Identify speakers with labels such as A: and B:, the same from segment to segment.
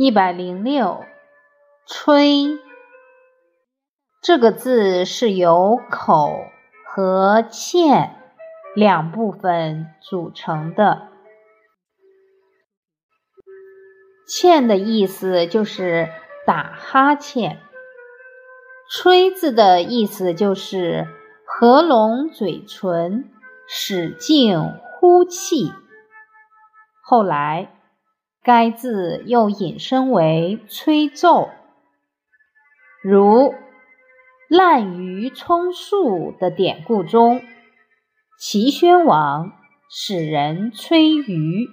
A: 一百零六，吹这个字是由口和欠两部分组成的。欠的意思就是打哈欠，吹字的意思就是合拢嘴唇，使劲呼气。后来。该字又引申为吹奏，如滥竽充数的典故中，齐宣王使人吹竽。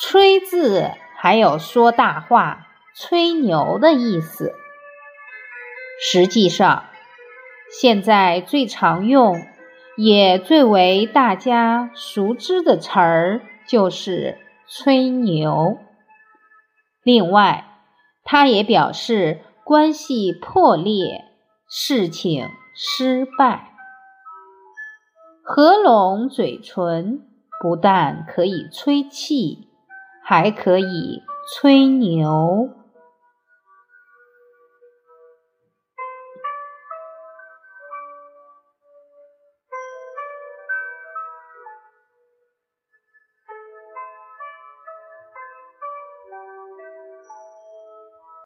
A: 吹字还有说大话、吹牛的意思。实际上，现在最常用，也最为大家熟知的词儿就是。吹牛。另外，它也表示关系破裂、事情失败。合拢嘴唇不但可以吹气，还可以吹牛。